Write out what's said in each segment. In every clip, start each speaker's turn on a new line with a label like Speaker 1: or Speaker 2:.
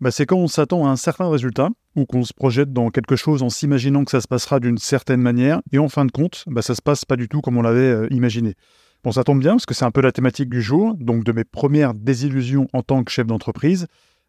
Speaker 1: Bah, c'est quand on s'attend à un certain résultat ou qu'on se projette dans quelque chose en s'imaginant que ça se passera d'une certaine manière et en fin de compte, bah, ça se passe pas du tout comme on l'avait euh, imaginé. Bon, ça tombe bien parce que c'est un peu la thématique du jour, donc de mes premières désillusions en tant que chef d'entreprise.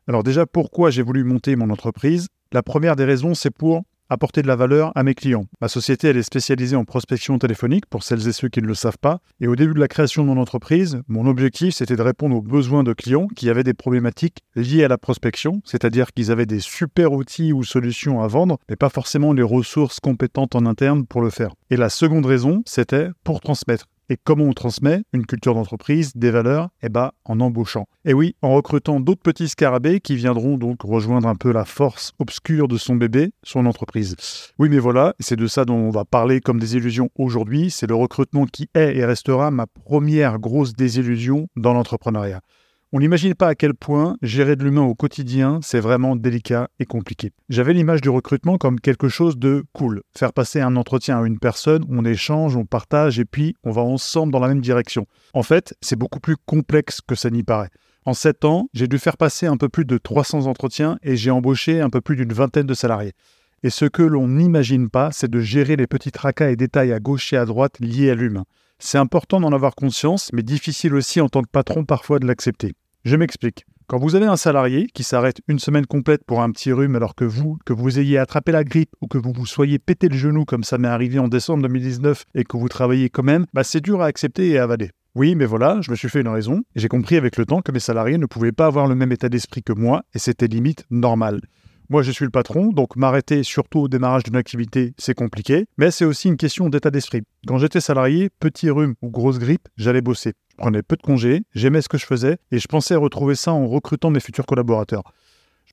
Speaker 1: Alors déjà, pourquoi j'ai voulu monter mon entreprise? La première des raisons, c'est pour apporter de la valeur à mes clients. Ma société, elle est spécialisée en prospection téléphonique pour celles et ceux qui ne le savent pas. Et au début de la création de mon entreprise, mon objectif, c'était de répondre aux besoins de clients qui avaient des problématiques liées à la prospection, c'est-à-dire qu'ils avaient des super outils ou solutions à vendre, mais pas forcément les ressources compétentes en interne pour le faire. Et la seconde raison, c'était pour transmettre. Et comment on transmet une culture d'entreprise, des valeurs Eh bien, en embauchant. Et oui, en recrutant d'autres petits scarabées qui viendront donc rejoindre un peu la force obscure de son bébé, son entreprise. Oui, mais voilà, c'est de ça dont on va parler comme des illusions aujourd'hui. C'est le recrutement qui est et restera ma première grosse désillusion dans l'entrepreneuriat. On n'imagine pas à quel point gérer de l'humain au quotidien, c'est vraiment délicat et compliqué. J'avais l'image du recrutement comme quelque chose de cool. Faire passer un entretien à une personne, on échange, on partage et puis on va ensemble dans la même direction. En fait, c'est beaucoup plus complexe que ça n'y paraît. En 7 ans, j'ai dû faire passer un peu plus de 300 entretiens et j'ai embauché un peu plus d'une vingtaine de salariés. Et ce que l'on n'imagine pas, c'est de gérer les petits tracas et détails à gauche et à droite liés à l'humain. C'est important d'en avoir conscience, mais difficile aussi en tant que patron parfois de l'accepter. Je m'explique. Quand vous avez un salarié qui s'arrête une semaine complète pour un petit rhume alors que vous, que vous ayez attrapé la grippe ou que vous vous soyez pété le genou comme ça m'est arrivé en décembre 2019 et que vous travaillez quand même, bah c'est dur à accepter et à avaler. Oui, mais voilà, je me suis fait une raison et j'ai compris avec le temps que mes salariés ne pouvaient pas avoir le même état d'esprit que moi et c'était limite normal. Moi, je suis le patron, donc m'arrêter surtout au démarrage d'une activité, c'est compliqué, mais c'est aussi une question d'état d'esprit. Quand j'étais salarié, petit rhume ou grosse grippe, j'allais bosser. Je prenais peu de congés, j'aimais ce que je faisais et je pensais retrouver ça en recrutant mes futurs collaborateurs.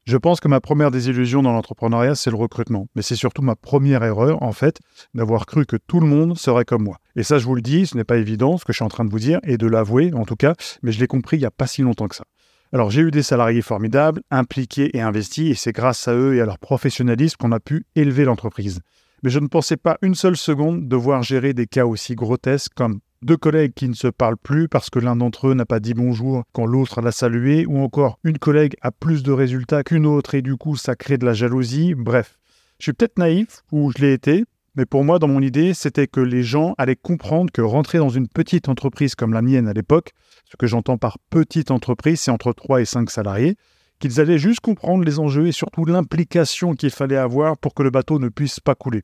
Speaker 1: Je pense que ma première désillusion dans l'entrepreneuriat, c'est le recrutement. Mais c'est surtout ma première erreur, en fait, d'avoir cru que tout le monde serait comme moi. Et ça, je vous le dis, ce n'est pas évident, ce que je suis en train de vous dire, et de l'avouer, en tout cas, mais je l'ai compris il n'y a pas si longtemps que ça. Alors j'ai eu des salariés formidables, impliqués et investis, et c'est grâce à eux et à leur professionnalisme qu'on a pu élever l'entreprise. Mais je ne pensais pas une seule seconde devoir gérer des cas aussi grotesques comme deux collègues qui ne se parlent plus parce que l'un d'entre eux n'a pas dit bonjour quand l'autre l'a salué, ou encore une collègue a plus de résultats qu'une autre et du coup ça crée de la jalousie, bref. Je suis peut-être naïf, ou je l'ai été, mais pour moi, dans mon idée, c'était que les gens allaient comprendre que rentrer dans une petite entreprise comme la mienne à l'époque, ce que j'entends par petite entreprise, c'est entre 3 et 5 salariés, qu'ils allaient juste comprendre les enjeux et surtout l'implication qu'il fallait avoir pour que le bateau ne puisse pas couler.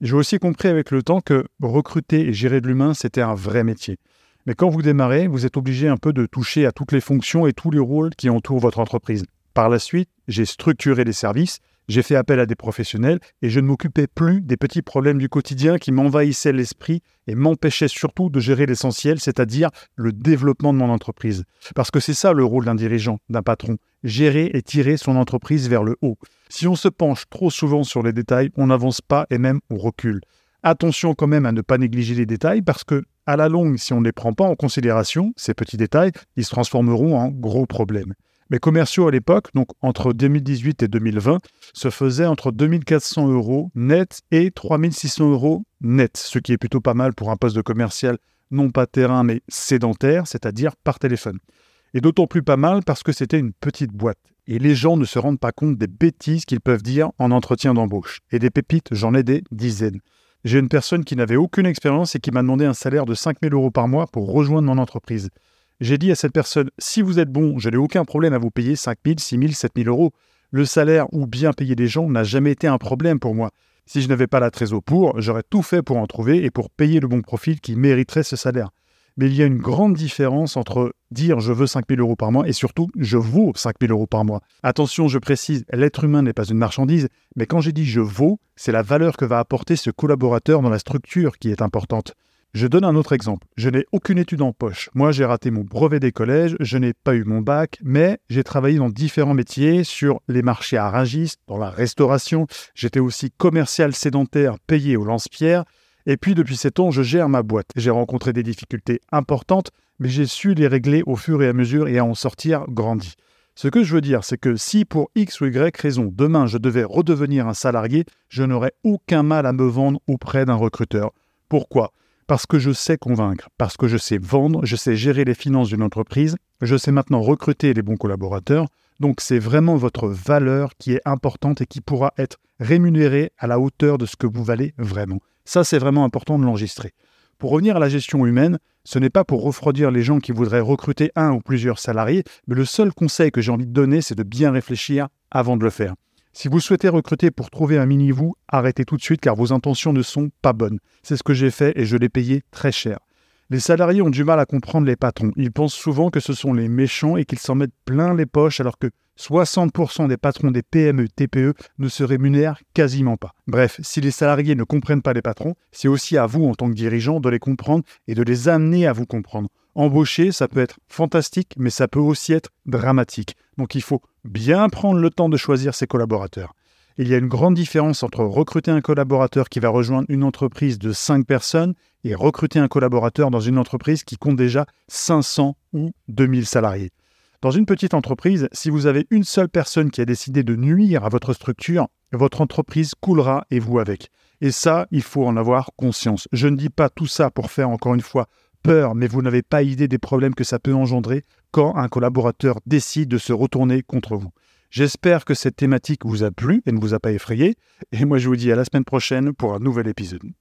Speaker 1: J'ai aussi compris avec le temps que recruter et gérer de l'humain, c'était un vrai métier. Mais quand vous démarrez, vous êtes obligé un peu de toucher à toutes les fonctions et tous les rôles qui entourent votre entreprise. Par la suite, j'ai structuré les services j'ai fait appel à des professionnels et je ne m'occupais plus des petits problèmes du quotidien qui m'envahissaient l'esprit et m'empêchaient surtout de gérer l'essentiel, c'est-à-dire le développement de mon entreprise. Parce que c'est ça le rôle d'un dirigeant, d'un patron, gérer et tirer son entreprise vers le haut. Si on se penche trop souvent sur les détails, on n'avance pas et même on recule. Attention quand même à ne pas négliger les détails parce que, à la longue, si on ne les prend pas en considération, ces petits détails, ils se transformeront en gros problèmes. Mes commerciaux à l'époque, donc entre 2018 et 2020, se faisaient entre 2400 euros net et 3600 euros net, ce qui est plutôt pas mal pour un poste de commercial non pas terrain mais sédentaire, c'est-à-dire par téléphone. Et d'autant plus pas mal parce que c'était une petite boîte. Et les gens ne se rendent pas compte des bêtises qu'ils peuvent dire en entretien d'embauche. Et des pépites, j'en ai des dizaines. J'ai une personne qui n'avait aucune expérience et qui m'a demandé un salaire de 5000 euros par mois pour rejoindre mon entreprise. J'ai dit à cette personne, si vous êtes bon, je n'ai aucun problème à vous payer 5 000, 6 000, 7 000 euros. Le salaire ou bien payer les gens n'a jamais été un problème pour moi. Si je n'avais pas la trésor pour, j'aurais tout fait pour en trouver et pour payer le bon profil qui mériterait ce salaire. Mais il y a une grande différence entre dire je veux 5000 euros par mois et surtout je vaux 5000 euros par mois. Attention, je précise, l'être humain n'est pas une marchandise, mais quand j'ai dit je vaux, c'est la valeur que va apporter ce collaborateur dans la structure qui est importante. Je donne un autre exemple. Je n'ai aucune étude en poche. Moi, j'ai raté mon brevet des collèges, je n'ai pas eu mon bac, mais j'ai travaillé dans différents métiers, sur les marchés à Rungis, dans la restauration. J'étais aussi commercial sédentaire payé au lance-pierre. Et puis, depuis 7 ans, je gère ma boîte. J'ai rencontré des difficultés importantes, mais j'ai su les régler au fur et à mesure et à en sortir grandi. Ce que je veux dire, c'est que si pour X ou Y raison, demain je devais redevenir un salarié, je n'aurais aucun mal à me vendre auprès d'un recruteur. Pourquoi? Parce que je sais convaincre, parce que je sais vendre, je sais gérer les finances d'une entreprise, je sais maintenant recruter les bons collaborateurs. Donc c'est vraiment votre valeur qui est importante et qui pourra être rémunérée à la hauteur de ce que vous valez vraiment. Ça, c'est vraiment important de l'enregistrer. Pour revenir à la gestion humaine, ce n'est pas pour refroidir les gens qui voudraient recruter un ou plusieurs salariés, mais le seul conseil que j'ai envie de donner, c'est de bien réfléchir avant de le faire. Si vous souhaitez recruter pour trouver un mini-vous, arrêtez tout de suite car vos intentions ne sont pas bonnes. C'est ce que j'ai fait et je l'ai payé très cher. Les salariés ont du mal à comprendre les patrons. Ils pensent souvent que ce sont les méchants et qu'ils s'en mettent plein les poches alors que 60% des patrons des PME, TPE ne se rémunèrent quasiment pas. Bref, si les salariés ne comprennent pas les patrons, c'est aussi à vous en tant que dirigeant de les comprendre et de les amener à vous comprendre. Embaucher, ça peut être fantastique, mais ça peut aussi être dramatique. Donc il faut bien prendre le temps de choisir ses collaborateurs. Il y a une grande différence entre recruter un collaborateur qui va rejoindre une entreprise de 5 personnes et recruter un collaborateur dans une entreprise qui compte déjà 500 ou 2000 salariés. Dans une petite entreprise, si vous avez une seule personne qui a décidé de nuire à votre structure, votre entreprise coulera et vous avec. Et ça, il faut en avoir conscience. Je ne dis pas tout ça pour faire encore une fois peur, mais vous n'avez pas idée des problèmes que ça peut engendrer quand un collaborateur décide de se retourner contre vous. J'espère que cette thématique vous a plu et ne vous a pas effrayé, et moi je vous dis à la semaine prochaine pour un nouvel épisode.